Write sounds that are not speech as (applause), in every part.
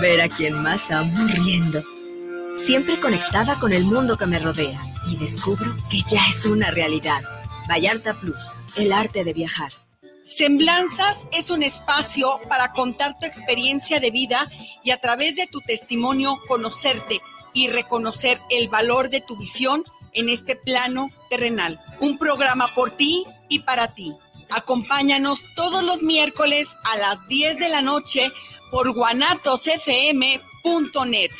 ver a quien más amo riendo. Siempre conectada con el mundo que me rodea y descubro que ya es una realidad. Vallarta Plus, el arte de viajar. Semblanzas es un espacio para contar tu experiencia de vida y a través de tu testimonio conocerte y reconocer el valor de tu visión en este plano terrenal. Un programa por ti y para ti. Acompáñanos todos los miércoles a las 10 de la noche por guanatosfm.net.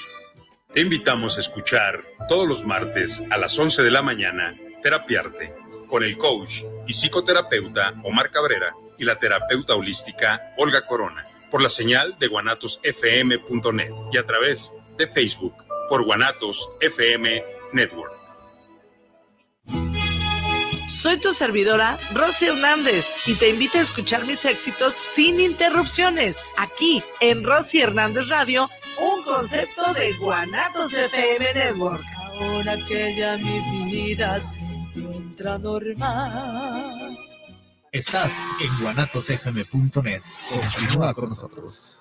Te invitamos a escuchar todos los martes a las 11 de la mañana Terapiarte con el coach y psicoterapeuta Omar Cabrera y la terapeuta holística Olga Corona por la señal de guanatosfm.net y a través de Facebook por Guanatos FM Network. Soy tu servidora, Rosy Hernández, y te invito a escuchar mis éxitos sin interrupciones, aquí en Rosy Hernández Radio, un concepto de Guanatos FM Network. Ahora que ya mi vida se encuentra normal. Estás en guanatosfm.net. Continúa con nosotros.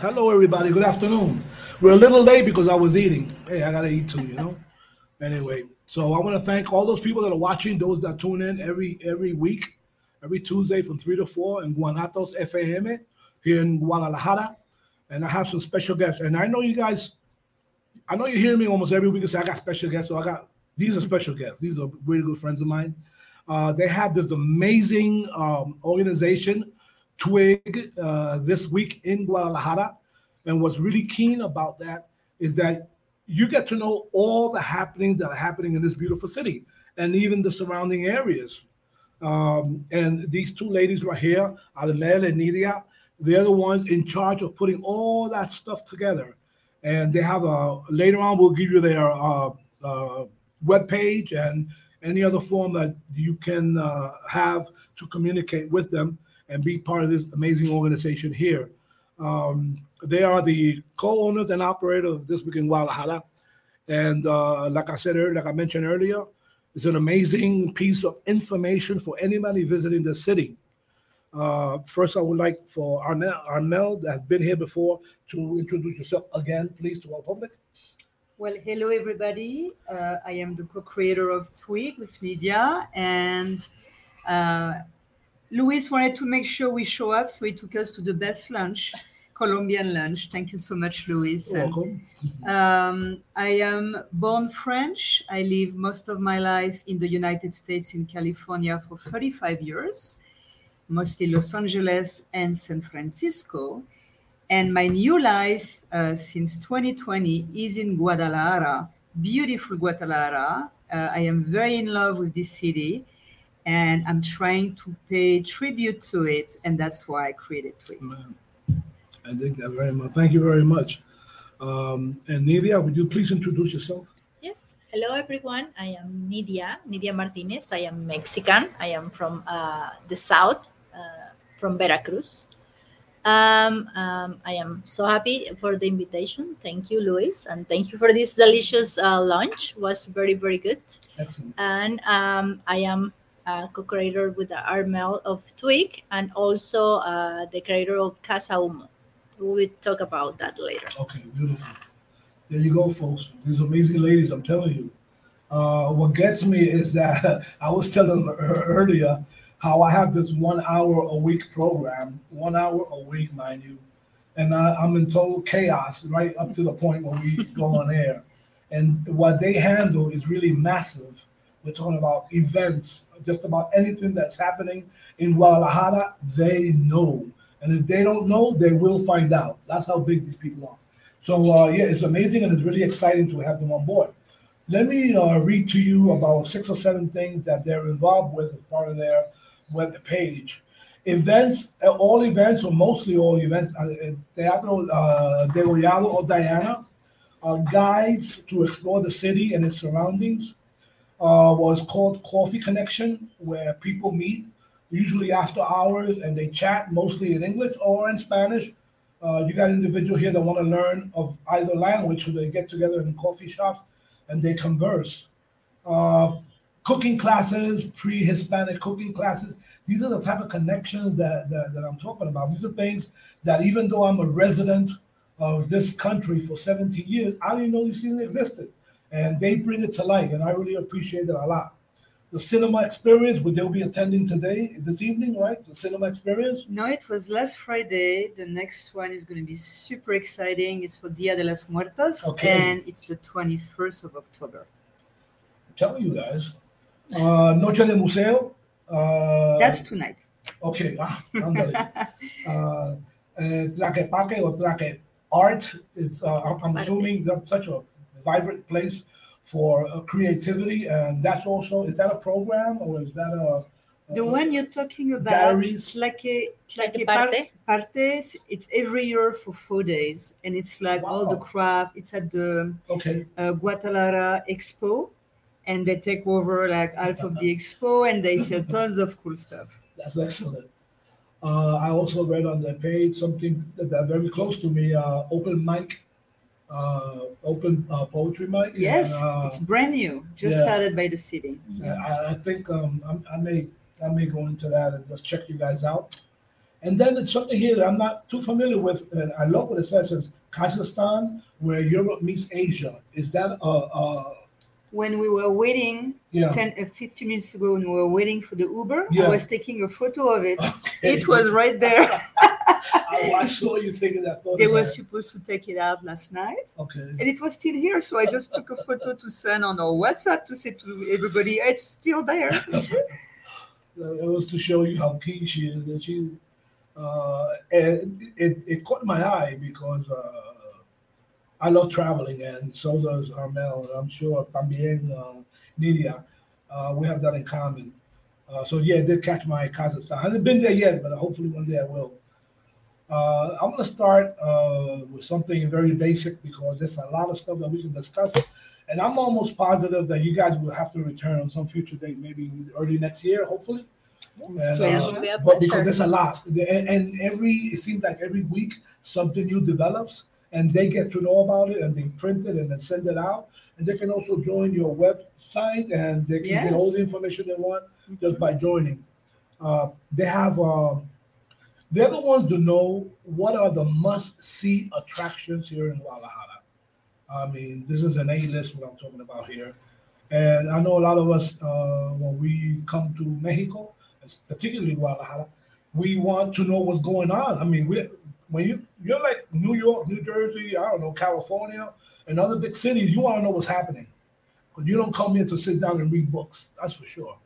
hello everybody. Good afternoon. We're a little late because I was eating. Hey, I gotta eat too, you know. Anyway, so I want to thank all those people that are watching, those that tune in every every week, every Tuesday from three to four in Guanatos FM here in Guadalajara, and I have some special guests. And I know you guys, I know you hear me almost every week and say I got special guests. So I got these are special guests. These are really good friends of mine. Uh, they have this amazing um, organization twig uh, this week in Guadalajara. And what's really keen about that is that you get to know all the happenings that are happening in this beautiful city and even the surrounding areas. Um, and these two ladies right here, Armel and Nidia, they're the ones in charge of putting all that stuff together. And they have a later on, we'll give you their uh, uh, web page and any other form that you can uh, have to communicate with them and be part of this amazing organization here. Um, they are the co-owners and operators of This Week in Guadalajara. And uh, like I said earlier, like I mentioned earlier, it's an amazing piece of information for anybody visiting the city. Uh, first, I would like for Armel, Armel that has been here before to introduce yourself again, please, to our public. Well, hello everybody. Uh, I am the co-creator of Twig with Nidia, and uh, Luis wanted to make sure we show up, so he took us to the best lunch, Colombian lunch. Thank you so much, Luis. Welcome. Um, I am born French. I live most of my life in the United States, in California, for 35 years, mostly Los Angeles and San Francisco. And my new life uh, since 2020 is in Guadalajara, beautiful Guadalajara. Uh, I am very in love with this city and I'm trying to pay tribute to it. And that's why I created Twig. I think that very much. Thank you very much. Um, and Nidia, would you please introduce yourself? Yes. Hello, everyone. I am Nidia, Nidia Martinez. I am Mexican. I am from uh, the south, uh, from Veracruz. Um, um, I am so happy for the invitation. Thank you, Luis, and thank you for this delicious uh, lunch. was very, very good. Excellent. And um, I am uh, co-creator with the Armel of Twig and also uh, the creator of Casa Humo. We will talk about that later. Okay, beautiful. There you go, folks. These amazing ladies, I'm telling you. Uh, what gets me is that (laughs) I was telling her earlier how I have this one hour a week program, one hour a week, mind you. And I, I'm in total chaos right up to the point when we go on (laughs) air. And what they handle is really massive We're talking about events, just about anything that's happening in Guadalajara, they know. And if they don't know, they will find out. That's how big these people are. So, uh, yeah, it's amazing and it's really exciting to have them on board. Let me uh, read to you about six or seven things that they're involved with as part of their web page. Events, uh, all events, or mostly all events, uh, uh, Teatro uh, Degollado or Diana, uh, guides to explore the city and its surroundings. Uh, was called Coffee Connection, where people meet, usually after hours, and they chat mostly in English or in Spanish. Uh, you got individuals here that want to learn of either language, so they get together in coffee shops and they converse. Uh, cooking classes, pre-Hispanic cooking classes. These are the type of connections that, that, that I'm talking about. These are things that even though I'm a resident of this country for 17 years, I didn't know these things existed. And they bring it to light, and I really appreciate it a lot. The cinema experience, would they'll be attending today, this evening, right? The cinema experience. No, it was last Friday. The next one is going to be super exciting. It's for Dia de las muertas Okay. and it's the 21st of October. I'm telling you guys. Uh, Noche de Museo. Uh, That's tonight. Okay, ah, uh, uh, Tlaquepaque or Tlaque Art is, uh, I'm- I'm assuming that's such a vibrant place for uh, creativity, and that's also, is that a program or is that a? The one you're talking about, Galleries. Tlaque, Tlaque Tlaque Par- Parte? Partes, it's every year for four days, and it's like all the craft. It's at the Okay, uh, Guadalajara Expo, and they take over like half of the expo, and they sell (laughs) tons of cool stuff. that's excellent. Uh, I also read on their page something that, that very close to me, uh, open mic, uh, open uh, poetry mic. Yes, and, uh, it's brand new, just yeah. started by the city. Yeah, I, I think um, I'm, I may I may go into that and just check you guys out. And then it's something here that I'm not too familiar with. And I love what it says. Says Kazakhstan, where Europe meets Asia. Is that uh, uh When we were waiting yeah? 10, uh, 15 minutes ago, when we were waiting for the Uber, Yeah. I was taking a photo of it. Okay. It was right there. I, (laughs) I saw you taking that photo. they were supposed to take it out last night. okay. and it was still here. So I just took a photo to send on our WhatsApp to say to everybody, it's still there. (laughs) It was to show you how keen she is. That she, uh, and it, it caught my eye because uh, I love traveling, and so does Armel. and I'm sure también uh, Nidia. Uh, we have that in common. Uh, so yeah, it did catch my Kazakhstan. I haven't been there yet, but hopefully one day I will. Uh, I'm going to start uh, with something very basic because there's a lot of stuff that we can discuss. And I'm almost positive that you guys will have to return on some future date, maybe early next year, hopefully. And, it uh, but because there's a lot, and, and every it seems like every week something new develops, and they get to know about it, and they print it and then send it out, and they can also join your website, and they can get all the information they want just by joining. Uh, they have um, they're the ones to know what are the must-see attractions here in Guadalajara. I mean, this is an A-list what I'm talking about here, and I know a lot of us uh, when we come to Mexico, particularly Guadalajara, we want to know what's going on. I mean, we when you you're like New York, New Jersey, I don't know, California, and other big cities, you want to know what's happening, because you don't come here to sit down and read books. That's for sure.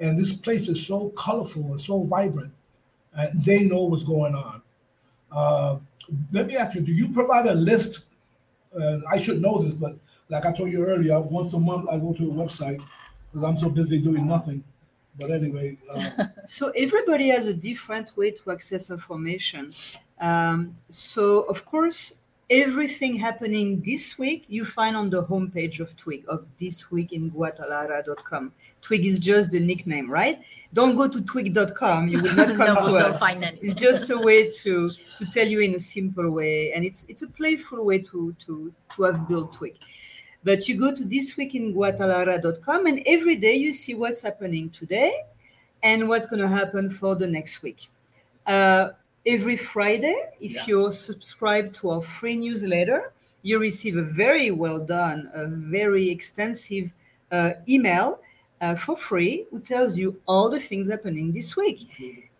And this place is so colorful and so vibrant, and they know what's going on. Uh, let me ask you: Do you provide a list? Uh, I should know this, but like I told you earlier, once a month I go to the website because I'm so busy doing nothing. But anyway, uh, (laughs) so everybody has a different way to access information. Um, so of course, everything happening this week you find on the homepage of Twig of thisweekinguadalajara.com. Twig is just the nickname, right? Don't go to twig.com. You will not (laughs) come no, to us. find. It's just a way to to tell you in a simple way, and it's it's a playful way to to to have built Twig. But you go to thisweekinguadalajara.com, and every day you see what's happening today and what's going to happen for the next week. Uh, every Friday, if Yeah. you're subscribed to our free newsletter, you receive a very well done, a very extensive uh, email uh, for free who tells you all the things happening this week.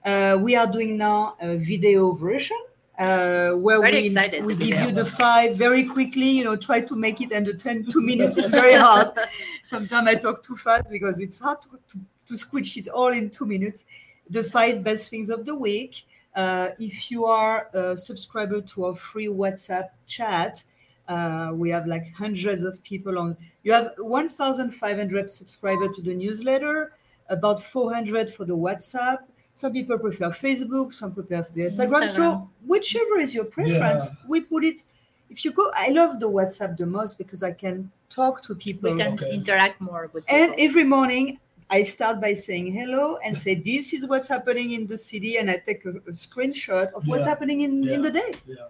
Uh, we are doing now a video version uh, where Very we, excited we give you the five very quickly. You know, try to make it under 10, two minutes. It's very hard. (laughs) Sometimes I talk too fast because it's hard to, to, to squish it all in two minutes. The five best things of the week. Uh, if you are a subscriber to our free WhatsApp chat, uh, we have like hundreds of people on. You have 1,500 subscribers to the newsletter, about 400 for the WhatsApp. Some people prefer Facebook, some prefer the Instagram. So whichever is your preference, Yeah. we put it. If you go, I love the WhatsApp the most because I can talk to people. We can Okay. interact more with And every morning, I start by saying hello and say, This is what's happening in the city. And I take a, a screenshot of what's Yeah. happening in, in the day. Yeah,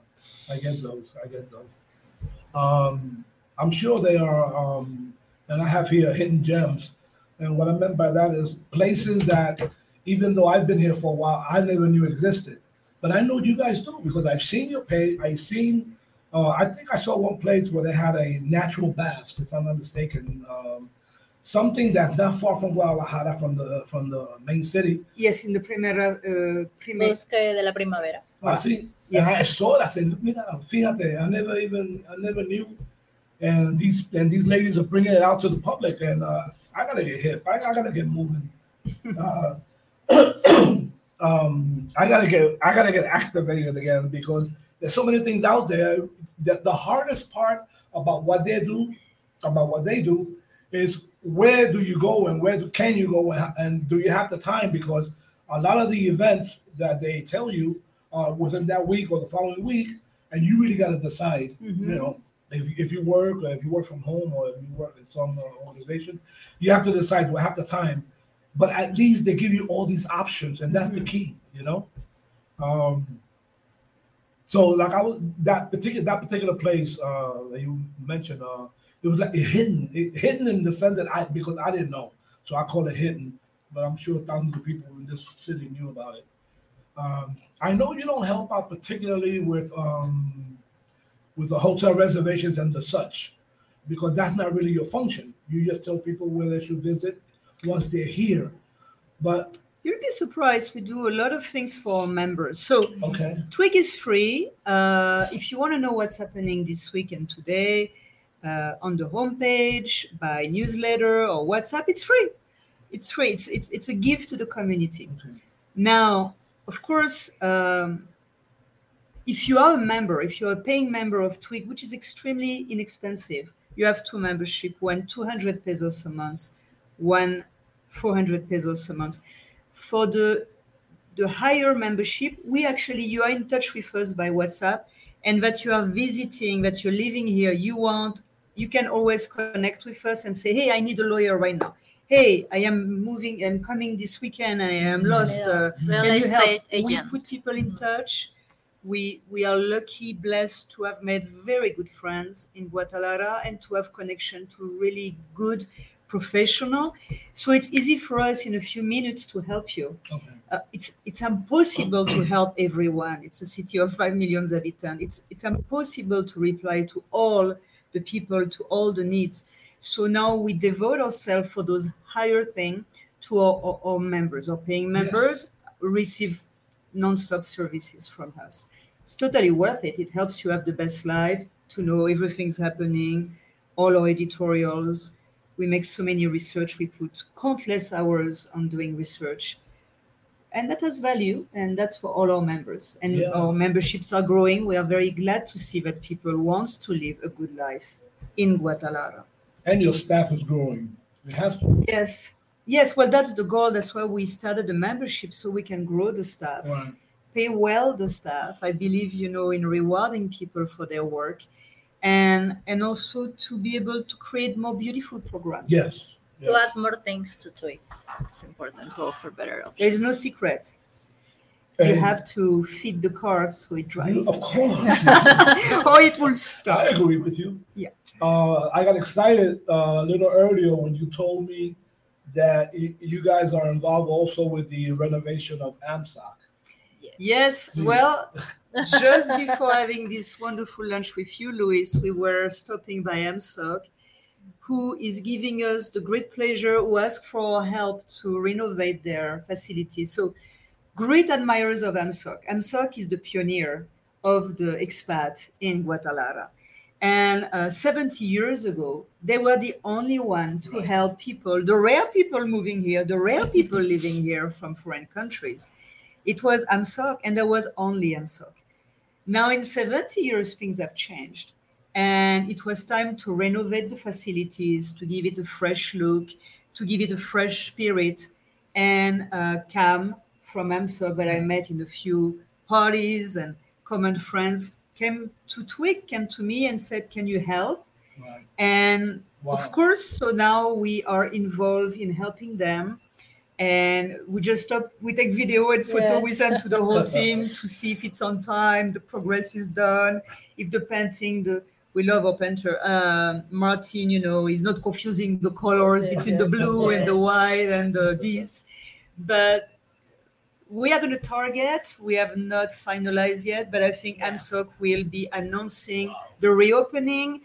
I get those. I get those. Um, I'm sure they are, um, and I have here hidden gems. And what I meant by that is places that, even though I've been here for a while, I never knew existed. But I know you guys do because I've seen your page. I've seen, uh, I think I saw one place where they had a natural baths, if I'm not mistaken. Um, something that's not far from Guadalajara, from the from the main city. Yes, in the Primera. Uh, Primera Bosque de la Primavera. Así. Yes. And I saw that. I said, mira, fíjate, I never even, I never knew. And these and these ladies are bringing it out to the public, and uh, I gotta get hip. I, I gotta get moving. (laughs) uh, (clears throat) um, I gotta get, I gotta get activated again because there's so many things out there. That the hardest part about what they do, about what they do, is where do you go and where do, can you go and, do you have the time? Because a lot of the events that they tell you uh, within that week or the following week, and you really got to decide. Mhm. You know, if, if you work or if you work from home or if you work in some uh, organization, you have to decide. Do I have the time? But at least they give you all these options, and that's the key. You know. Um, so like I was that particular that particular place uh, that you mentioned, uh, it was like hidden, it, hidden in the sense that I because I didn't know, so I call it hidden. But I'm sure thousands of people in this city knew about it. Um, I know you don't help out particularly with um, with the hotel reservations and the such, because that's not really your function. You just tell people where they should visit once they're here. But You'll be surprised. We do a lot of things for our members. So okay, Twig is free. Uh, if you want to know what's happening this week and today uh, on the homepage, by newsletter or WhatsApp, it's free. It's free. It's it's it's a gift to the community. okay, Now, of course, um, if you are a member, if you're a paying member of Twig, which is extremely inexpensive, you have two membership, one 200 pesos a month, one 400 pesos a month. For the the higher membership, we actually you are in touch with us by WhatsApp, and that you are visiting, that you're living here, you want, you can always connect with us and say, hey, I need a lawyer right now. Hey, I am moving, I'm coming this weekend, I am lost. Yeah. Uh, Real can you help? estate We put people in Mhm. touch. We we are lucky, blessed to have made very good friends in Guadalajara and to have connection to really good professional. So it's easy for us in a few minutes to help you. okay. Uh, it's it's impossible to help everyone. It's a city of five million inhabitants. It's it's impossible to reply to all the people, to all the needs. So now we devote ourselves for those higher things to our, our, our members. Our paying members receive non-stop services from us. It's totally worth it. It helps you have the best life, to know everything's happening, all our editorials. We make so many research. We put countless hours on doing research and that has value and that's for all our members and Yeah. our memberships are growing we are very glad to see that people wants to live a good life in guadalajara And your staff is growing. It has to. yes yes well that's the goal that's why we started the membership so we can grow the staff Right. pay well the staff i believe you know in rewarding people for their work and and also to be able to create more beautiful programs Yes. To yes. add more things to Twig. It's important to offer better options. there is no secret you have to feed the car so it drives Of course. (laughs) or it will stop. I agree with you. Yeah. Uh, I got excited uh, a little earlier when you told me that y- you guys are involved also with the renovation of AMSOC. Yes, Please. well, (laughs) just before having this wonderful lunch with you, Luis, we were stopping by AMSOC, who is giving us the great pleasure, who ask for our help to renovate their facility. So, great admirers of AMSOC. AMSOC is the pioneer of the expat in Guadalajara. And uh, 70 years ago, they were the only one to help people, the rare people moving here, the rare people living here from foreign countries. It was AMSOC, and there was only AMSOC. Now, in 70 years, things have changed. And it was time to renovate the facilities, to give it a fresh look, to give it a fresh spirit. And uh, Cam from AMSOC, that I met in a few parties and common friends, came to Twig, came to me and said, Can you help? Right. And Wow. of course, so now we are involved in helping them. And we just stop, we take video and photo, we send to the whole (laughs) team to see if it's on time, the progress is done, if the painting, the we love our painter. Um, Martin, you know, is not confusing the colors Yes, between the yes, blue and the white and the this. But we are going to target. We have not finalized yet, but I think AMSOC will be announcing the reopening.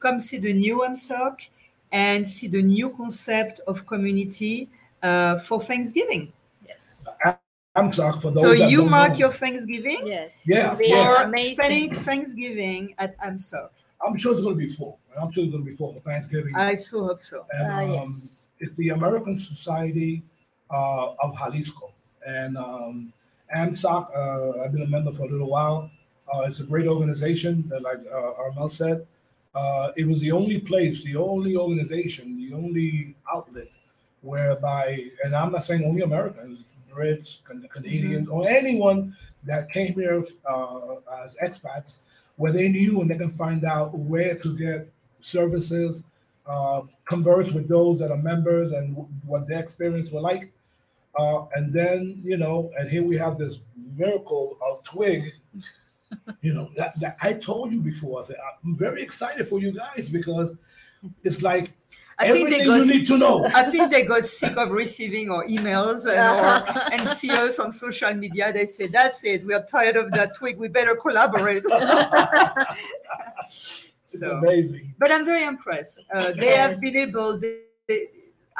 Come see the new AMSOC and see the new concept of community uh, for Thanksgiving. Yes. I'm sorry for those. so that you don't mark know. your Thanksgiving Yes. Yeah, They for amazing. spending Thanksgiving at AMSOC. I'm sure it's going to be full. I'm sure it's going to be full for Thanksgiving. I so hope so. and Ah, um, yes. it's the American Society uh, of Jalisco. And um, AMSOC, uh, I've been a member for a little while. Uh, it's a great organization, uh, like uh, Armel said. Uh, it was the only place, the only organization, the only outlet whereby, and I'm not saying only Americans, Brits, Can- Canadians, or anyone that came here uh, as expats, where they knew and they can find out where to get services, uh, converse with those that are members and w- what their experience were like. Uh, and then, you know, and here we have this miracle of Twig. (laughs) You know, that, that I told you before, I I'm very excited for you guys because it's like I think they got you need to know. I think they got sick of receiving our emails and, or, and see us on social media. They say, "That's it. We are tired of that twig. We better collaborate." (laughs) It's so, amazing. but I'm very impressed. Uh, they have been able. They, they,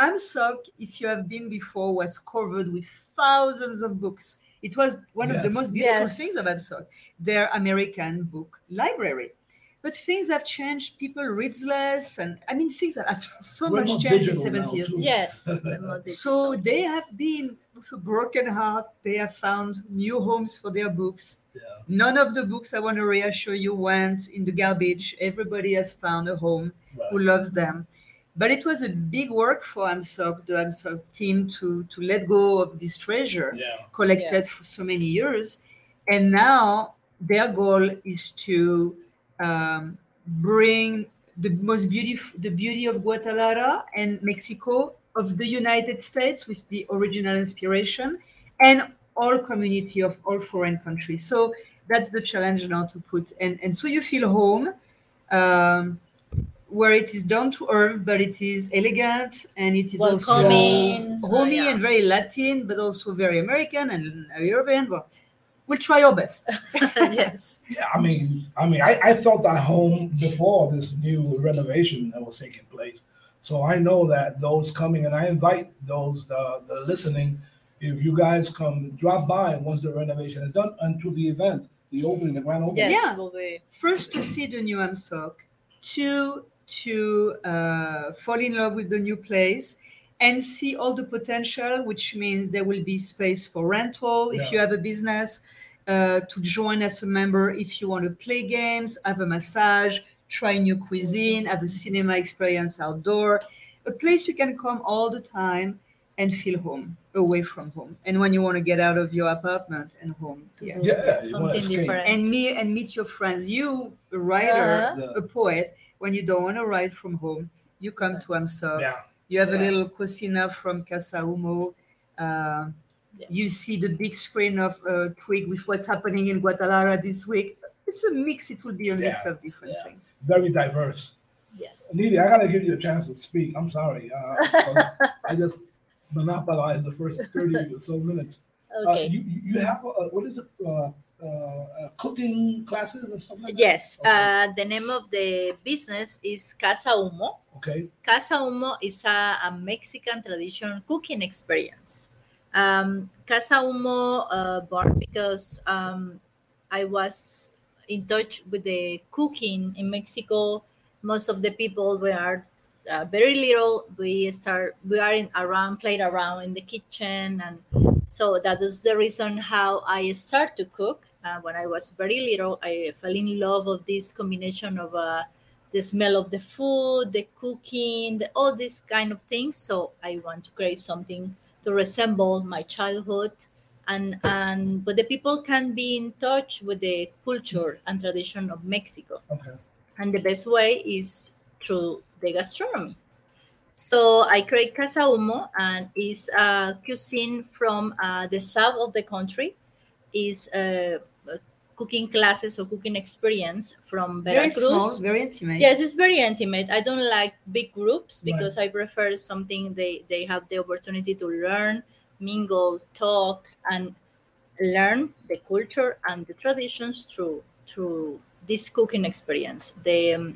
AMSOC, if you have been before, was covered with thousands of books. It was one of the most beautiful Yes. things of AMSOC, their American book library. But things have changed. People read less, and I mean, things have (laughs) so We're much changed in 70 years. Yes. (laughs) So they have been broken heart. They have found new homes for their books. Yeah. None of the books I want to reassure you went in the garbage. Everybody has found a home who loves them. But it was a big work for AMSOC, the AMSOC team, to, to let go of this treasure Yeah. collected for so many years. And now their goal is to um, bring the most beautiful, the beauty of Guadalajara and Mexico of the United States with the original inspiration and all community of all foreign countries. So that's the challenge now to put. And, and so you feel home. Um, where it is down to earth, but it is elegant and it is also Welcoming. homey Yeah. and very Latin, but also very American and European. Well, we'll try our best. (laughs) (laughs) yes. Yeah, I mean, I mean, I, I felt at home before this new renovation that was taking place. So I know that those coming, and I invite those uh, the listening, if you guys come, drop by once the renovation is done, and to the event, the opening, the grand opening. Yes. Yeah. will be- First, to see the new AMSOC, two, to uh, fall in love with the new place and see all the potential, which means there will be space for rental if you have a business, uh, to join as a member if you want to play games, have a massage, try new cuisine, have a cinema experience outdoor, a place you can come all the time and feel home, away from home. And when you want to get out of your apartment and home. Yeah. Yeah, you wanna Something different. And me and meet your friends. You, a writer, Uh-huh. a poet, when you don't want to write from home, you come to AMSOC. Yeah, You have a little cocina from Casa Humo. Uh, Yes. You see the big screen of uh, Twig with what's happening in Guadalajara this week. It's a mix. It will be a mix Yeah. of different Yeah. things. very diverse. Yes. Nidia, I gotta give you a chance to speak. I'm sorry. Uh, (laughs) I just monopolized the first 30 or so minutes. Uh, Okay. you, you you have, uh, what is it, uh, uh, uh, cooking classes and stuff like that? Yes. Okay. Uh, the name of the business is Casa Humo. Okay, Casa Humo is a, a Mexican traditional cooking experience. Um, Casa Humo uh, born because um, I was in touch with the cooking in Mexico. Most of the people were uh, very little. We start we are in around played around in the kitchen, and so that is the reason how I start to cook. Uh, when I was very little, I fell in love of this combination of uh, the smell of the food, the cooking, the, all these kind of things. So I want to create something to resemble my childhood and and but the people can be in touch with the culture and tradition of Mexico. Okay. And the best way is through the gastronomy. So I create Casa Humo, and it's a cuisine from uh, the south of the country. Is a cooking classes or cooking experience from Veracruz. Very small, very intimate. Yes, it's very intimate. I don't like big groups Right. because I prefer something they they have the opportunity to learn, mingle, talk, and learn the culture and the traditions through through this cooking experience. The um,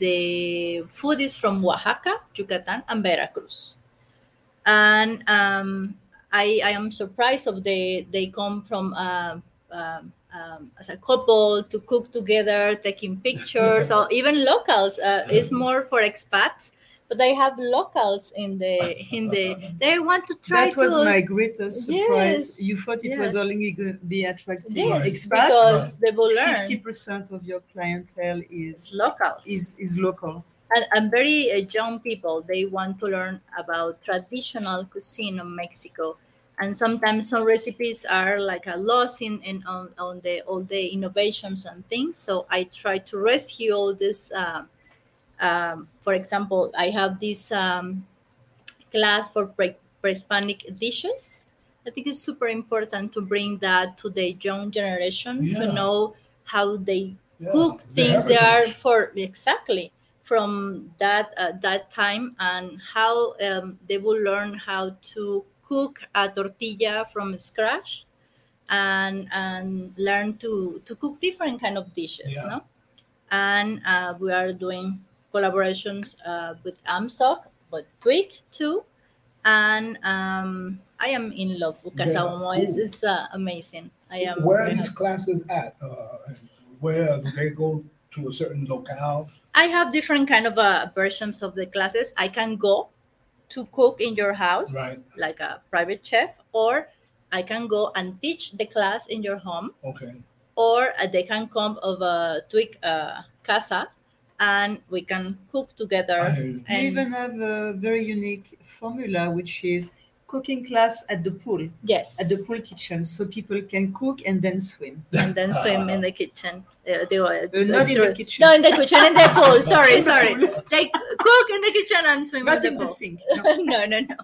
the food is from Oaxaca, Yucatan, and Veracruz, and um, I I am surprised of the they come from. Uh, um, um, as a couple to cook together, taking pictures, or even locals. Uh, it's more for expats, but they have locals in the in the. They want to try That was to my greatest surprise. Yes, You thought it was only going to be attracting yes, expats. because they will learn. Fifty percent of your clientele is locals. is is local. and, and very uh, young people they want to learn about traditional cuisine of mexico and sometimes some recipes are like a loss in, in on, on the all the innovations and things. So i try to rescue all this uh, um, for example i have this um, class for pre- pre-hispanic dishes. I think it's super important to bring that to the young generation Yeah. to know how they Yeah, cook the things they are for exactly from that uh, that time and how um, they will learn how to cook a tortilla from scratch and and learn to to cook different kind of dishes Yeah. no and uh, we are doing collaborations uh, with amsoc but twig too and um, i am in love with Yeah, Casa Humo. it's, cool. it's uh, amazing i am Where are these happy. classes at? Uh, where do they go to a certain locale? I have different kind of uh, versions of the classes. I can go to cook in your house, Right. like a private chef, or I can go and teach the class in your home, Okay. or uh, they can come of a twig uh, casa, and we can cook together. I hear you. You And even have a very unique formula, which is cooking class at the pool, yes, at the pool kitchen, so people can cook and then swim. (laughs) and then swim in the kitchen. Uh, they, uh, Uh, not in the kitchen. No, in the kitchen, in the pool. (laughs) Sorry, sorry. (laughs) They cook in the kitchen and swim Not in the the sink. no, no, no.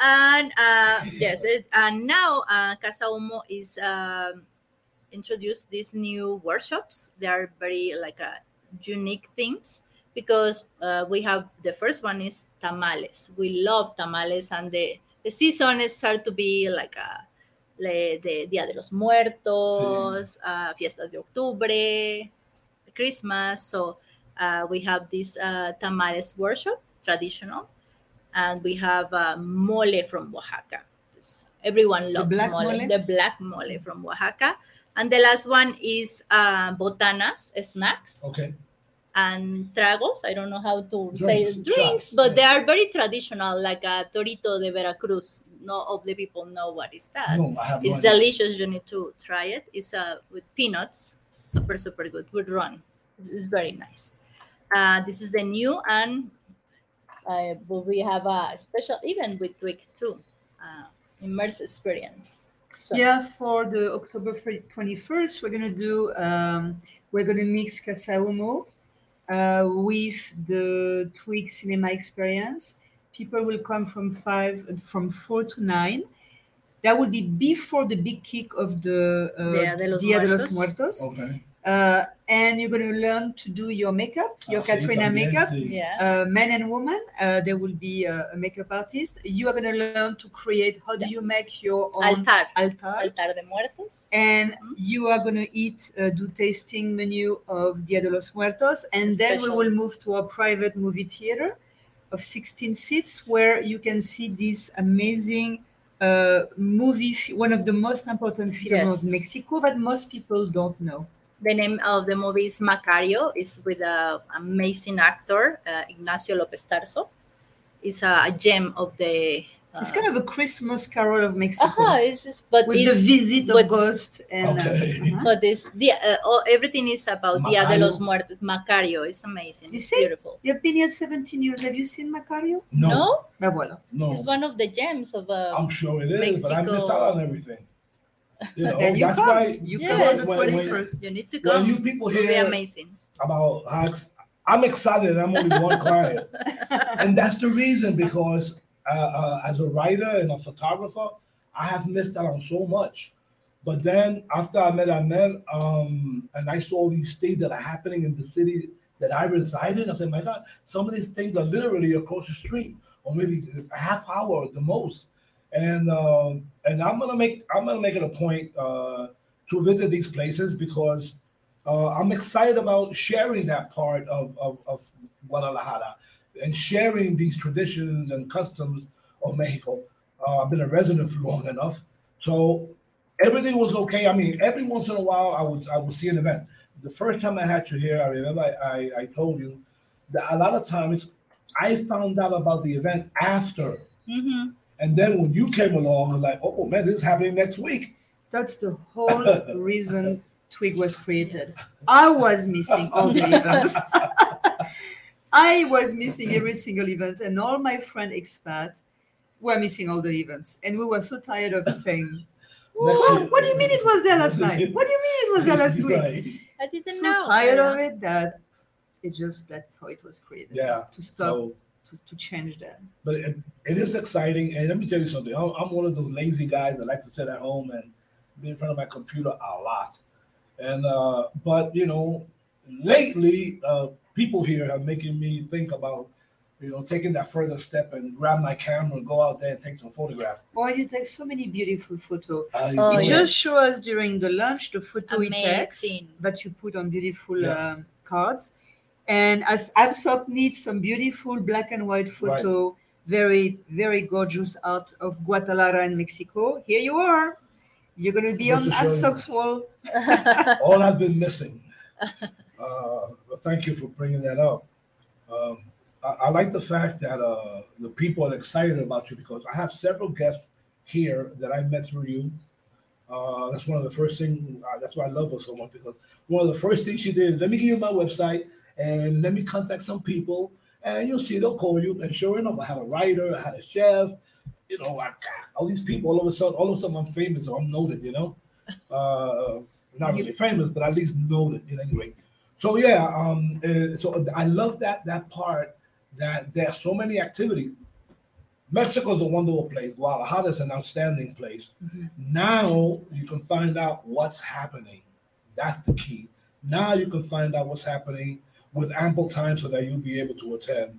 And uh, yes, it, and now uh, Casa Humo is um, introduced these new workshops. They are very like uh, unique things because uh, we have the first one is tamales. We love tamales, and the the season is start to be like a le, de Día de los Muertos, uh, fiestas de octubre, Christmas. So uh, we have this uh, tamales workshop, traditional, and we have uh, mole from Oaxaca. This- everyone loves black mole, mole? the black mole from Oaxaca. And the last one is uh, botanas, snacks, Okay. And tragos. I don't know how to say Drinks, drinks, shots, but they are very traditional, like a torito de Veracruz. No of the people know what is that. No, I have It's idea. delicious. You need to try it. It's uh, with peanuts. Super, super good. With rum. It's very nice. Uh, this is the new, and uh, but we have a special event with Twig too. Uh, immersive experience. So, Yeah, for the October twenty first, we're gonna do um, we're gonna mix Casa Humo uh, with the Twig Cinema Experience. People will come from five from four to nine. That would be before the big kick of the uh, Dia de los Dia de los Muertos. Muertos. Okay. Uh, and you're going to learn to do your makeup, your Ah, Catrina makeup. yeah. Uh, men and women, uh, there will be a, a makeup artist. You are going to learn to create how do you make your own Altar. altar. Altar de Muertos. And Mhm. you are going to eat, uh, do tasting menu of Dia de los Muertos. And then we will move to a private movie theater of 16 seats where you can see this amazing uh, movie, one of the most important films Yes. of Mexico that most people don't know. The name of the movie is Macario. It's with an amazing actor, uh, Ignacio Lopez Tarso. It's a, a gem of the. Uh, It's kind of a Christmas Carol of Mexico. uh-huh, it's, it's- but with it's, the visit of but- ghosts and uh, Okay. uh-huh. But this, the, uh, oh, everything is about Dia de los Muertos. Macario. is amazing. You It's see? beautiful. You've been here 17 years. Have you seen Macario? No, No? Ben voilà. no. It's one of the gems of. Uh, I'm sure it is, but I miss out on everything. You know, Then you that's come. why You Yes. come on When- when- you need to when come. you people It will be amazing. about how ex- I'm excited. I'm only one client, (laughs) and that's the reason because uh, uh, as a writer and a photographer, I have missed out on so much. But then after I met Ahmed, um, and I saw these things that are happening in the city that I reside in, I said, my God, some of these things are literally across the street, or maybe a half hour at the most. And um, and I'm gonna make I'm gonna make it a point uh, to visit these places because uh, I'm excited about sharing that part of, of, of Guadalajara and sharing these traditions and customs of Mexico. Uh, I've been a resident for long enough, so everything was okay. I mean, every once in a while, I would I would see an event. The first time I had you here, I remember I, I, I told you that a lot of times I found out about the event after, hmm and then when you came along, I was like, oh man, this is happening next week. That's the whole (laughs) reason Twig was created. I was missing all the events. (laughs) I was missing every single event, and all my friend expats were missing all the events. And we were so tired of saying, what, what do you mean it was there last night? What do you mean it was there last week? I didn't So know. tired Yeah. of it that it just that's how it was created. Yeah. To stop So, to, to change that. but it, it is exciting. And let me tell you something. I'm, I'm one of those lazy guys that like to sit at home and be in front of my computer a lot. And uh, but you know, lately, uh, people here are making me think about you know taking that further step and grab my camera and go out there and take some photographs. Or you take so many beautiful photos. I Oh, it do yeah. just show us during the lunch the photo it takes Amazing. that you put on beautiful Yeah. um, cards. And as AMSOC needs some beautiful black and white photo, very, very gorgeous art of Guadalajara in Mexico, here you are. You're going to be on Supposed to show you. AMSOC's wall. (laughs) all I've been missing. Uh, thank you for bringing that up. Um, I, I like the fact that uh, the people are excited about you because I have several guests here that I met through you. Uh, that's one of the first things. Uh, that's why I love her so much because one of the first things she did is let me give you my website and let me contact some people, and you'll see they'll call you. And sure enough, I had a writer, I had a chef, you know, like all these people. All of a sudden, all of a sudden, I'm famous or I'm noted. You know, uh, not really famous, but at least noted in any way. So yeah, um, uh, so I love that that part that there's so many activities. Mexico's a wonderful place. Guadalajara is an outstanding place. Now you can find out what's happening. That's the key. Now you can find out what's happening with ample time so that you'll be able to attend.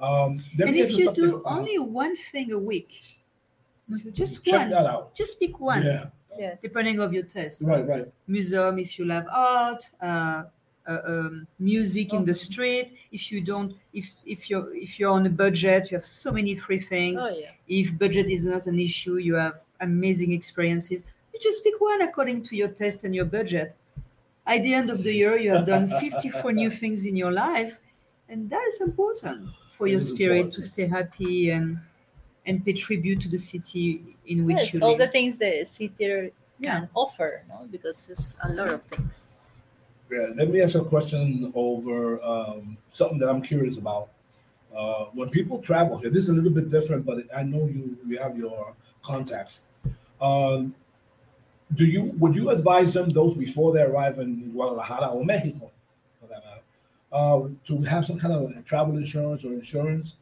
Um, And if you do uh, only one thing a week, so just check one, that out. just pick one, Yeah, yes. depending of your taste. right, right. museum if you love art uh, uh, um, music in the Mm-hmm. street if you don't if if you're if you're on a budget you have so many free things Oh yeah. if budget is not an issue you have amazing experiences you just pick one according to your taste and your budget at the end of the year you have done 54 new things in your life and that is important for It your spirit important. to stay happy and and pay tribute to the city in which Yes, you all live the things the city Yeah. can offer, no? Because it's a lot of things. Yeah, let me ask you a question over um, something that I'm curious about. Uh, when people travel here, this is a little bit different, but I know you you have your contacts. Um, do you would you advise them those before they arrive in Guadalajara or Mexico, for that matter, uh, to have some kind of travel insurance or insurance?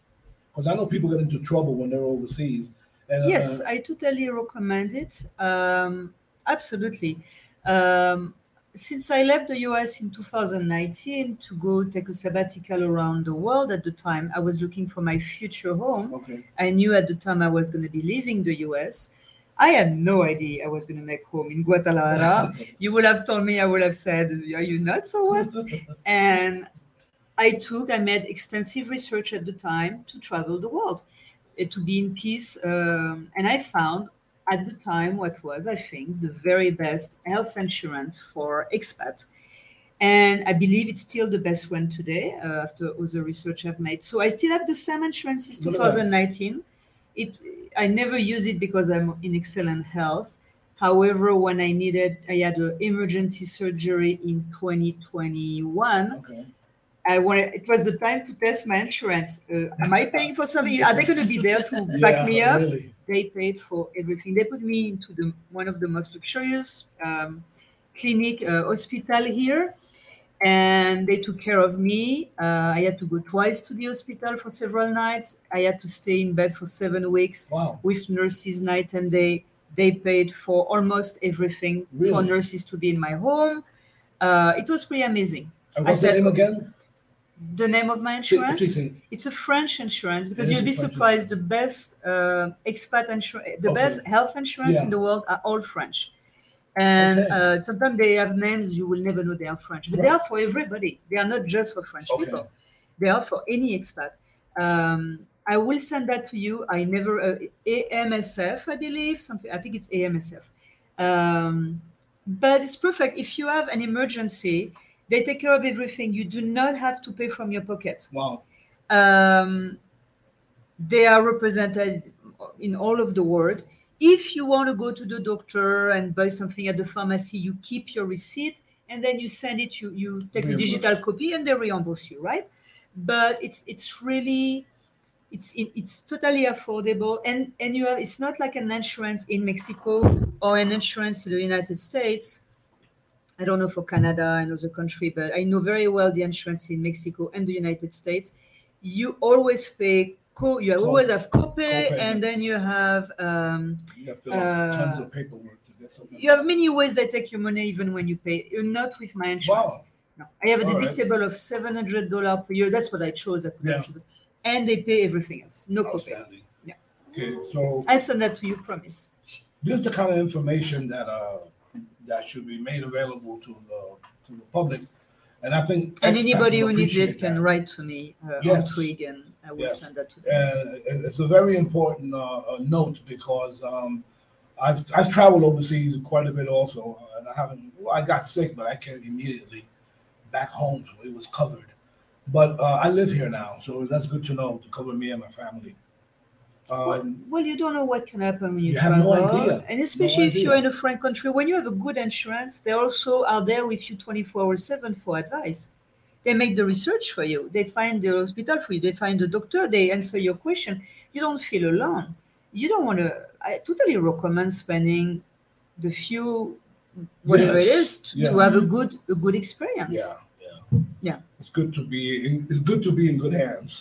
Because I know people get into trouble when they're overseas. And, Yes, uh, I totally recommend it. Um, absolutely. Um, since I left the US in 2019 to go take a sabbatical around the world at the time, I was looking for my future home. okay. I knew at the time I was going to be leaving the US. I had no idea I was going to make home in Guadalajara. (laughs) you would have told me, I would have said, Are you nuts or what? (laughs) and I took, I made extensive research at the time to travel the world, uh, to be in peace. Um, and I found at the time what was, I think, the very best health insurance for expat. and I believe it's still the best one today uh, after all the research I've made. So I still have the same insurance since Look at 2019. It I never use it because I'm in excellent health. However, when I needed, I had an emergency surgery in 2021. Okay. I wanted, it was the time to test my insurance. Uh, am I paying for something? Are they going to be there to (laughs) back me up? Really. They paid for everything. They put me into the one of the most luxurious um, clinic uh, hospital here, and they took care of me. Uh, I had to go twice to the hospital for several nights. I had to stay in bed for seven weeks Wow. with nurses night and day. They paid for almost everything for nurses to be in my home. Uh, it was pretty amazing. And I what's the said- name again? The name of my insurance? It's a French insurance because you'll be surprised. The best uh, expat insurance, the Okay. best health insurance Yeah. in the world are all French. And Okay. uh, sometimes they have names you will never know they are French, but they are for everybody. They are not just for French Okay. people. They are for any expat. Um, I will send that to you. I never uh, AMSF, I believe something. I think it's AMSF. Um, but it's perfect if you have an emergency. They take care of everything. You do not have to pay from your pocket. Wow. Um, they are represented in all of the world. If you want to go to the doctor and buy something at the pharmacy, you keep your receipt and then you send it. You you take a digital copy and they reimburse you, right? But it's it's really it's it, it's totally affordable and and you have it's not like an insurance in Mexico or an insurance in the United States. I don't know for Canada and other country, but I know very well the insurance in Mexico and the United States. You always pay co. You always have copy, copay. and then you have um, You have to fill out tons Uh, of paperwork to get something. you have many ways they take your money even when you pay. You're not with my insurance. Wow. No, I have a All right. deductible of seven hundred dollar per year. That's what I chose. I Yeah. and they pay everything else. No copay. Yeah. Okay, so I send that to you. Promise. this is the kind of information that uh that should be made available to the to the public, and I think And anybody who needs it appreciate can that. write to me uh, on Yes. Twig, and I will Yes. send that to them. And it's a very important uh, uh, note because um, I've I've traveled overseas quite a bit also, and I haven't. Well, I got sick, but I came immediately back home, so it was covered. But uh, I live here now, so that's good to know to cover me and my family. Well, Um, well, you don't know what can happen when you, You have no travel, idea. and especially No if you're in a foreign country. When you have a good insurance, they also are there with you 24 hours seven for advice. They make the research for you. They find the hospital for you. They find the doctor. They answer your question. You don't feel alone. You don't want to. I totally recommend spending the few whatever it Yes, is to, yeah. to have a good a good experience. yeah, yeah, Yeah. It's good to be. It's good to be in good hands.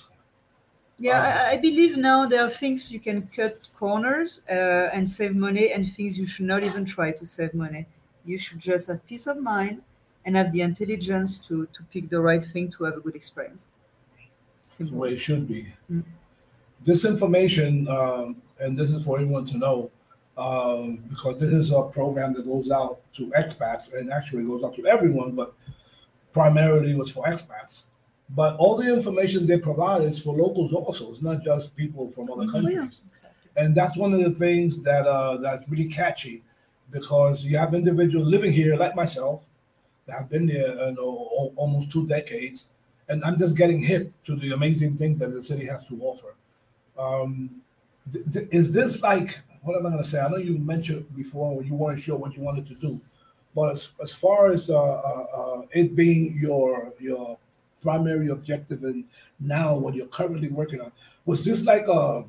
Yeah, Ah. I, I believe now there are things you can cut corners uh, and save money, and things you should not even try to save money. You should just have peace of mind and have the intelligence to to pick the right thing to have a good experience. It's the way it should be. Mm. This information, um, and this is for everyone to know, um, because this is a program that goes out to expats and actually goes out to everyone, but primarily was for expats. But all the information they provide is for locals also. It's not just people from other Mhm. countries. Exactly. And that's one of the things that uh, that's really catchy, because you have individuals living here like myself have been there you know, almost two decades, and I'm just getting hit to the amazing things that the city has to offer. Um, th- th- is this like what am I going to say? I know you mentioned before you weren't sure what you wanted to do, but as, as far as uh, uh, uh, it being your your primary objective and now what you're currently working on, was this like a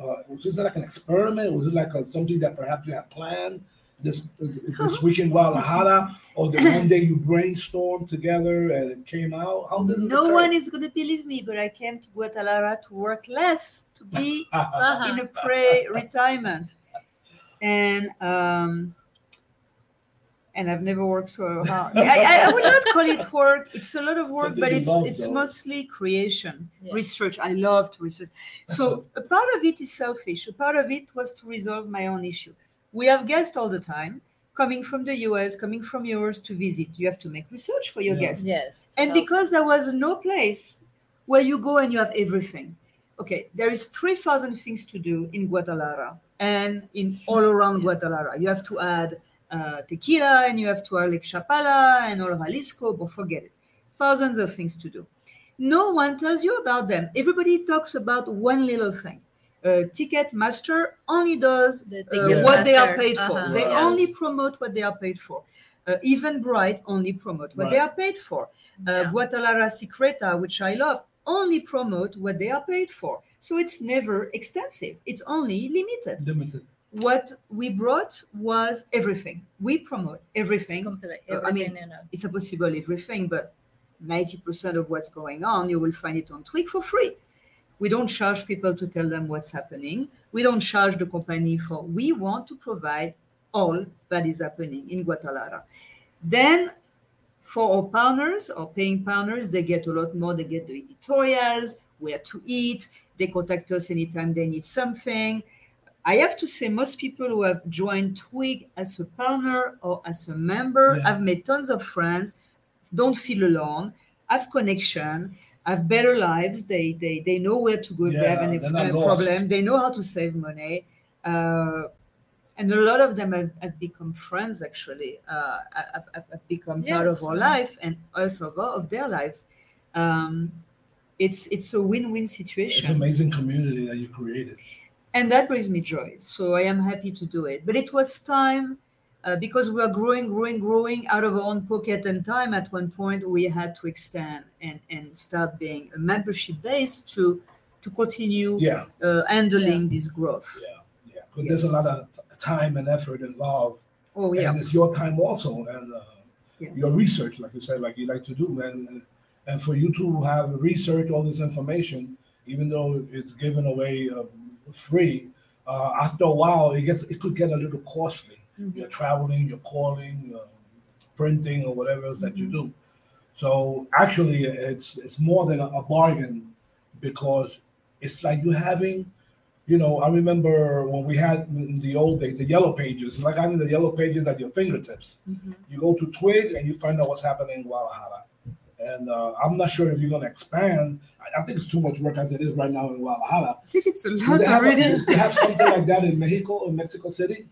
uh, was this like an experiment? Was it like a, something that perhaps you had planned this (laughs) this week in Guadalajara, or the one day you brainstormed together and it came out? How did it No occur? one is going to believe me, but I came to Guadalajara to work less, to be Uh-huh. (laughs) in a pre-retirement, and um, and I've never worked so hard. (laughs) I, I, I would not call it work. It's a lot of work, Something but it's it's though. mostly creation, Yeah. research. I love to research. So a part of it is selfish. A part of it was to resolve my own issue. We have guests all the time coming from the US, coming from yours to visit. You have to make research for your Yeah. guests. Yes. And So- because there was no place where you go and you have everything. Okay, there is 3,000 things to do in Guadalajara and in all around Guadalajara. You have to add uh, tequila and you have to have like Chapala and all Jalisco, but forget it. Thousands of things to do. No one tells you about them. Everybody talks about one little thing. Uh, Ticketmaster only does The uh, what they are paid for. uh-huh, They yeah. only promote what they are paid for. Uh, Eventbrite only promote what they are paid for. Uh, Yeah. Guadalajara Secreta, which I love, only promote what they are paid for. So it's never extensive. It's only limited. Limited. What we brought was everything. We promote everything. Complete, Uh, I mean, everything, you know. It's impossible everything, but 90% of what's going on, you will find it on Twig for free. We don't charge people to tell them what's happening. We don't charge the company for. We want to provide all that is happening in Guadalajara. Then, for our partners, our paying partners, they get a lot more. They get the editorials, where to eat. They contact us anytime they need something. I have to say, most people who have joined Twig as a partner or as a member Yeah. have made tons of friends, don't feel alone, have connection, have better lives. They they, they know where to go if they have Yeah, any they're not uh, lost. problem. They know how to save money. Uh, and a lot of them have, have become friends actually, uh, have, have, have become part of our life and also of, our- of their life. Um, it's it's a win-win It's situation an amazing community that you created. and that brings me joy. So I am happy to do it. But it was time uh, because we are growing, growing, growing out of our own pocket and time. At one point, we had to extend and and start being a membership base to to continue Yeah, uh, handling this growth. yeah, yeah. Because there's a lot of time and effort involved, Oh yeah, and it's your time also, and uh, yes. your research, like you said, like you like to do, and and for you to have research all this information, even though it's given away um, free, uh, after a while it gets it could get a little costly. Mhm. You're traveling, you're calling, uh, printing, or whatever else that you Mm-hmm. do. So actually, it's it's more than a, bargain because it's like you having. You know, I remember when we had in the old days the yellow pages, like having the yellow pages at your fingertips Mhm. you go to Twig and you find out what's happening in Guadalajara. And uh, I'm not sure if you're going to expand. I, I think it's too much work as it is right now in Guadalajara. I think it's a lot they, have already. do they have something like that in (laughs) Mexico, in Mexico City?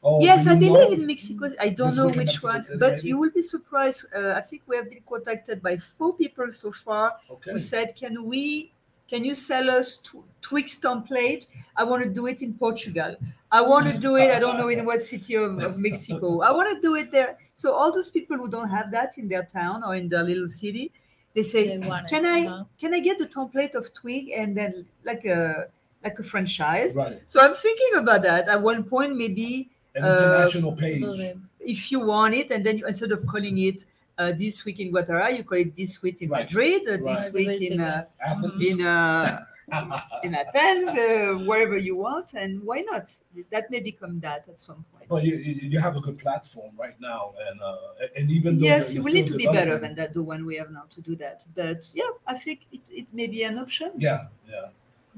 Or Yes, I believe know? in Mexico. I don't know which one, but you will be surprised. Uh, I think we have been contacted by four people so far Okay. who said, "Can we? Can you sell us tw- Twig's template? I want to do it in Portugal. I want to do it. I don't know in what city of, of Mexico. I want to do it there." So all those people who don't have that in their town or in their little city, they say, They want it, "Can I? uh-huh. Can I get the template of Twig and then like a like a franchise?" Right. So I'm thinking about that. At one point, maybe An Uh, international page. If you want it, and then you, instead of calling it uh, this week in Guadalajara, you call it this week in Right. Madrid, or this week in uh, Athens. in uh, (laughs) in Athens, uh, wherever you want, and why not? That may become that at some point. But you, you you have a good platform right now, and uh, and even though Yes, you're- we you're need to be better than that, the one we have now to do that. But yeah, I think it, it may be an option. Yeah, yeah.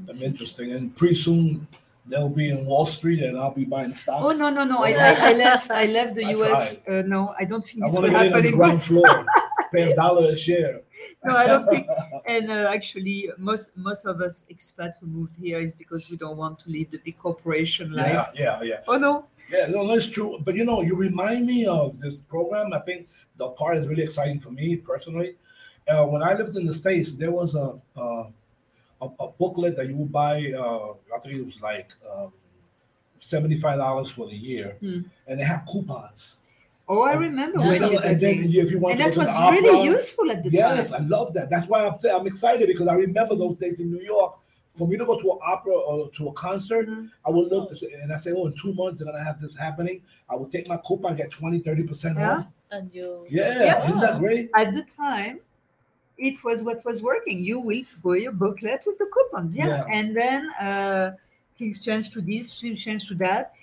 I'm interesting, and pretty soon they'll be in Wall Street, and I'll be buying stock. Oh no, no, no! I, I, I left. I left the I U.S. Uh, no, I don't think I this will to get on happen the ground floor, pay a dollar a share. (laughs) no, I don't think. (laughs) And uh, actually, most most of us expats who moved here is because we don't want to live the big corporation life. Yeah, yeah, yeah. Oh no, Yeah, no, that's true. But you know, you remind me of this program. I think the part is really exciting for me personally. Uh, when I lived in the states, there was a uh, a, a booklet that you would buy. Uh, I think it was like um, seventy five dollars for the year, Hmm. and they had coupons. oh I remember And when you and then if you want and to that go to was really opera- useful at the Yes, time. I love that. That's why I'm I'm excited because I remember those days in New York. For me to go to an opera or to a concert, Mhm. I would look and I say, oh, in two months they're gonna have this happening. I would take my coupon, get 20, 30 percent Yeah. off. And you. Yeah, Yeah. isn't that great? At the time, it was what was working. You will buy a booklet with the coupons, yeah, Yeah. and then uh, things change to this, things change to that.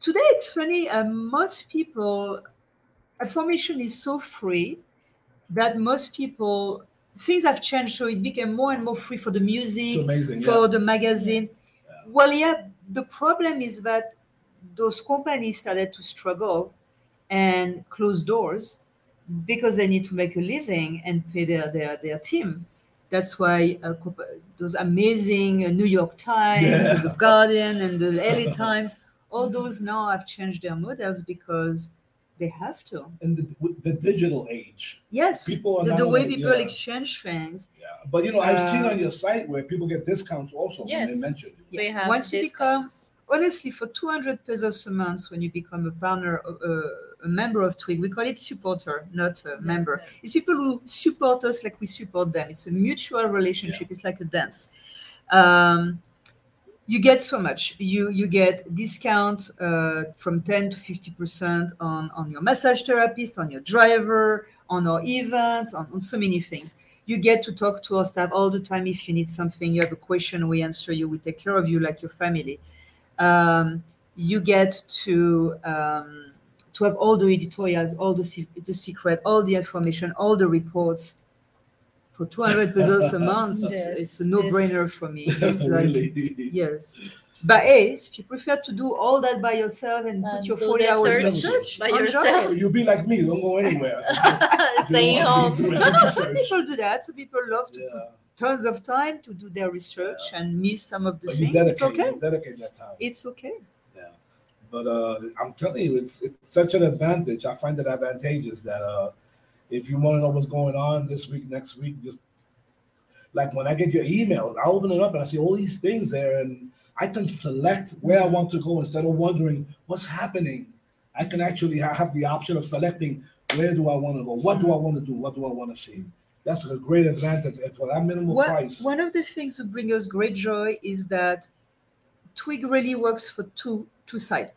Today, it's funny. Uh, most people, information is so free that most people things have changed. So it became more and more free for the music, amazing. for Yeah. the magazine. Well, yeah, the problem is that those companies started to struggle and close doors because they need to make a living and pay their their, their team. That's why uh, those amazing uh, New York Times, Yeah. and the Guardian, and the LA Times, all those now have changed their models because They have to. And the, the digital age. Yes. People are the, the way like- people yeah. exchange things. Yeah, but you know, I've seen on your site where people get discounts also when Yes. they mention. We have Once you become honestly for 200 pesos a month when you become a partner uh, a member of twig. We call it supporter not a member. It's people who support us like we support them. It's a mutual relationship. It's like a dance. Um, you get so much. You you get discount uh, from 10 to 50 percent on on your massage therapist on your driver on our events on, on so many things. You get to talk to our staff all the time if you need something. You have a question we answer you. We take care of you like your family. Um, you get to um, to have all the editorials all the, the secret all the information all the reports for 200 pesos a month it's, Yes, it's a no-brainer yes. for me (laughs) it's like really? yes but Ace, if you prefer to do all that by yourself and put your 40 hours search research by yourself. You'll be like me. Don't go anywhere. Staying (laughs) You want to home. do No, no, some people do that. Some people love to Yeah. put tons of time to do their research and miss some of the But you things. It's okay. you dedicate that time. It's okay. But uh, I'm telling you, it's it's such an advantage. I find it advantageous that uh, if you want to know what's going on this week, next week, just like when I get your emails, I open it up and I see all these things there, and I can select where I want to go instead of wondering what's happening. I can actually have the option of selecting where do I want to go, what do I want to do, what do I want to see. That's a great advantage, and for that minimal One, price. one of the things that bring us great joy is that Twig really works for two two sides.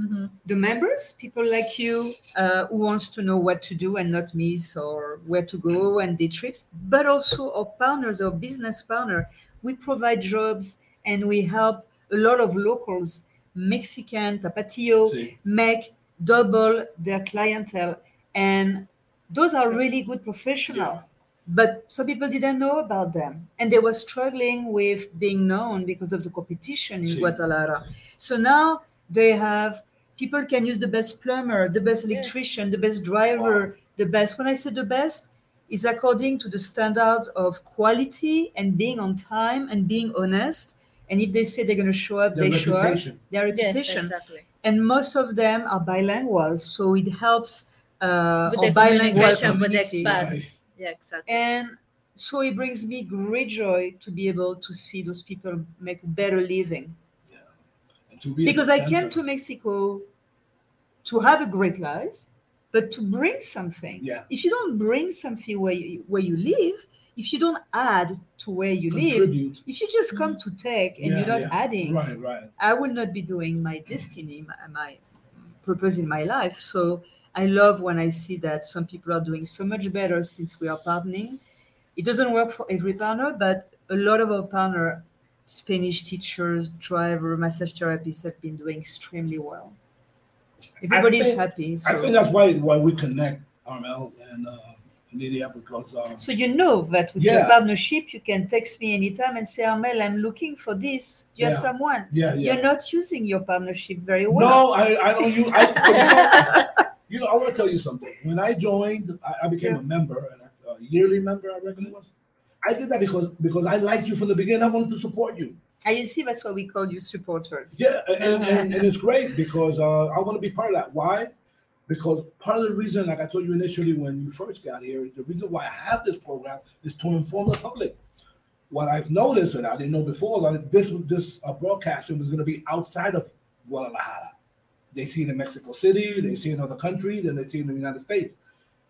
Mhm. The members, people like you, uh, who wants to know what to do and not miss or where to go and day trips, but also our partners, our business partner. We provide jobs and we help a lot of locals, Mexican, Tapatio, See? make double their clientele. And those are really good professionals. But some people didn't know about them. And they were struggling with being known because of the competition in See. Guadalajara. So now they have people can use the best plumber, the best Yes. electrician, the best driver, the best. When I say the best, is according to the standards of quality and being on time and being honest. And if they say they're going to show up, Their they show up. Their reputation. Yes, exactly. and most of them are bilingual, so it helps uh, With our the bilingual communication with the expats. Yeah, exactly. And so it brings me great joy to be able to see those people make a better living. Be Because I came to Mexico to have a great life, but to bring something. Yeah. If you don't bring something where you, where you live, if you don't add to where you live, contribute. if you just come to take and Yeah, you're not yeah. adding, Right, right. I will not be doing my destiny, my, my purpose in my life. So I love when I see that some people are doing so much better since we are partnering. It doesn't work for every partner, but a lot of our partner, Spanish teachers, driver, massage therapists have been doing extremely well. Everybody's think- happy. I think that's why why we connect, Armel and uh, Nidia, because um, so you know that with your Yeah. partnership, you can text me anytime and say, Armel, I'm looking for this. Do you have someone? yeah, yeah. You're not using your partnership very well. No, I, I don't use. I, you know, you know, I want to tell you something. When I joined, I, I became a member, and a, a yearly member. I reckon it was. I did that because because I liked you from the beginning. I wanted to support you. And you see, that's why we call you supporters. Yeah, and, and, and it's great because uh, I want to be part of that. Why? Because part of the reason, like I told you initially when you first got here, the reason why I have this program is to inform the public. What I've noticed, and I didn't know before, that this this uh, broadcasting was going to be outside of Guadalajara. They see it in Mexico City, they see it in other countries, and they see it in the United States.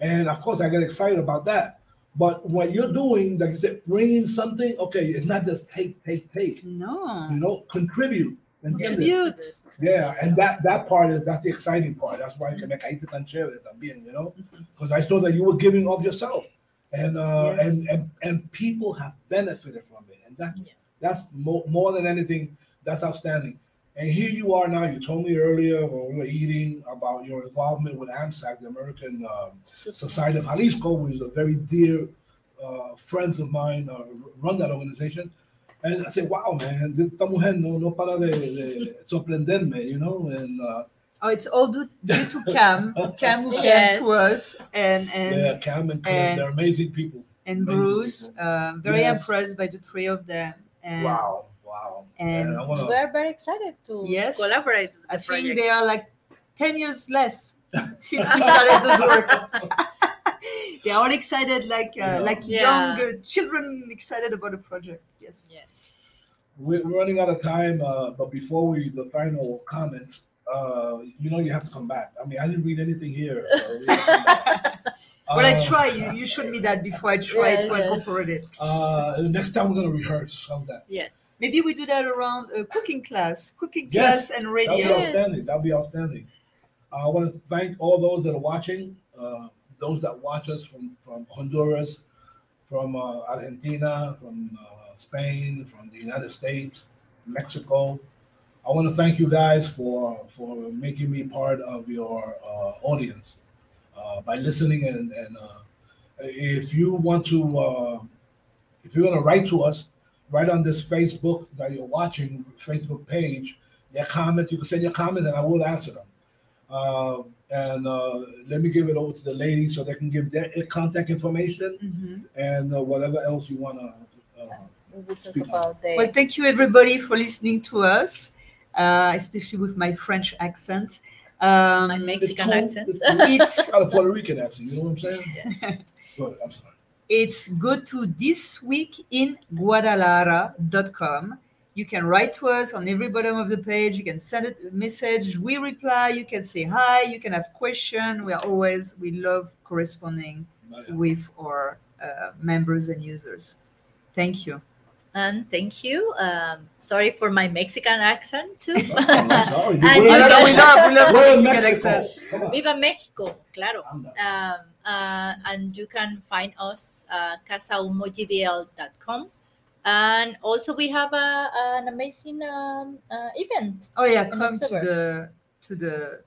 And of course, I get excited about that. But what you're doing, like you said, bringing something, okay, it's not just take, take, take. No. You know, contribute. ¿entiendes? Contribute. Yeah, and that that part is that's the exciting part. That's why que me caíste tan chévere también, you know, because I saw that you were giving of yourself, and uh, Yes. and and and people have benefited from it, and that Yeah. that's more more than anything. That's outstanding. And here you are now. You told me earlier when we were eating about your involvement with AMSOC, the American um, Society of Jalisco, which is a very dear uh, friends of mine uh, run that organization. And I said, wow, man, esta mujer no, no para de, de sorprenderme, you know, and uh, Oh, it's all due, due to Cam. (laughs) Cam who Yes. came to us and and yeah, Cam and Claire, and- they're amazing people. and amazing Bruce. people. Uh, very Yes. impressed by the three of them. And Wow, wow. and Man, wanna, We are very excited to Yes. collaborate with I the think project. they are like ten years less (laughs) since we (laughs) started this work. (laughs) they are all excited, like uh, Yeah. like Yeah. young uh, children excited about the project. Yes. Yes. We're we're running out of time, uh, but before we the final comments, uh, you know you have to come back. I mean, I didn't read anything here. So we have to come back. But I Uh, try. You, you showed me that before. I try Yeah, to yes. incorporate it. Uh, next time we're gonna rehearse. How's that? Yes. Maybe we do that around a cooking class, cooking Yes, class and That'll be radio. Yes. outstanding. That'll be outstanding. I want to thank all those that are watching, uh, those that watch us from, from Honduras, from uh, Argentina, from uh, Spain, from the United States, Mexico. I want to thank you guys for for making me part of your uh, audience uh, by listening and and uh, if you want to uh, if you're going to write to us, write on this Facebook that you're watching Facebook page your comments. You can send your comments, and I will answer them. Uh, and uh, let me give it over to the ladies so they can give their contact information Mhm. and uh, whatever else you want to. Uh, We will talk Speak about the. Well, thank you everybody for listening to us, uh, especially with my French accent. Um, my Mexican cool. accent. it's (laughs) a Puerto Rican accent. You know what I'm saying? yes. (laughs) Good. I'm sorry. it's go to thisweekinguadalajara.com. You can write to us on every bottom of the page. You can send a message. We reply. You can say hi. You can have question. We are always we love corresponding with our uh, members and users. Thank you. And thank you. Um, sorry for my Mexican accent too. Oh, I'm sorry. You And were- No, no, we love, we love we're in Mexican Mexico. accent. Viva Mexico, claro. Um, uh, and you can find us uh, casahumogdl.com. And also we have a, an amazing um, uh, event. Oh yeah, in come to the to the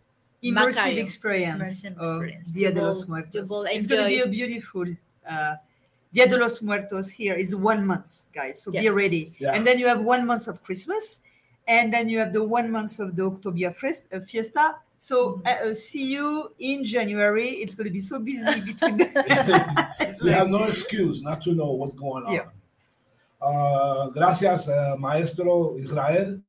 immersive Macayo. experience Immersive of experience. Dia de los Muertos. It's going to be a beautiful uh, Dia de los Muertos here is one month, guys. So be ready. Yeah. And then you have one month of Christmas, and then you have the one month of the Octobia Fres- uh, Fiesta. So Mm-hmm. uh, uh, see you in January. It's going to be so busy (laughs) between. (laughs) It's we like- have no excuse not to know what's going on. Yeah. Uh, gracias, eh, maestro Israel.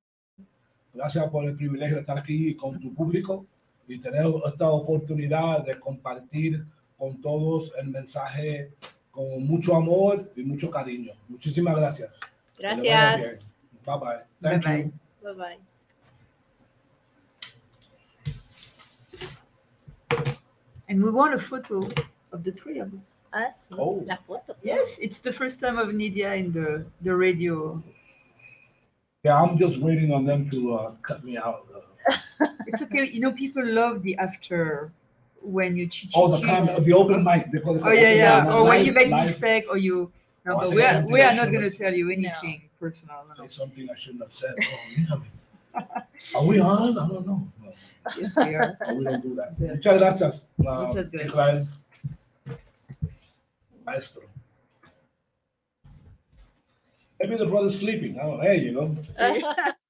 Gracias por el privilegio de estar aquí con tu público y tener esta oportunidad de compartir con todos el mensaje con mucho amor y mucho cariño. Muchísimas gracias. Que le vaya bien. Gracias. Bye bye. Thank Bye-bye. you. Bye bye. and we want a photo of the three of us. Ah, sí, Oh. La foto. Yes, it's the first time of Nidia in the the radio. Yeah, I'm just waiting on them to uh, cut me out. It's okay. You know, people love the after when you cheat. oh, the comment, the open mic. They call it the Oh yeah, yeah. mic. Or when Live- you make live- mistake, or you. No, Oh, but we are we are not going to tell you anything personal. No, no. Say something I shouldn't have said. Oh, yeah. Are we on? I don't know. No, Yes, we are. (laughs) we don't do that. Yeah. Muchas gracias. uh, Muchas gracias. Maestro. Maybe the brother's sleeping. Oh, there you go. (laughs)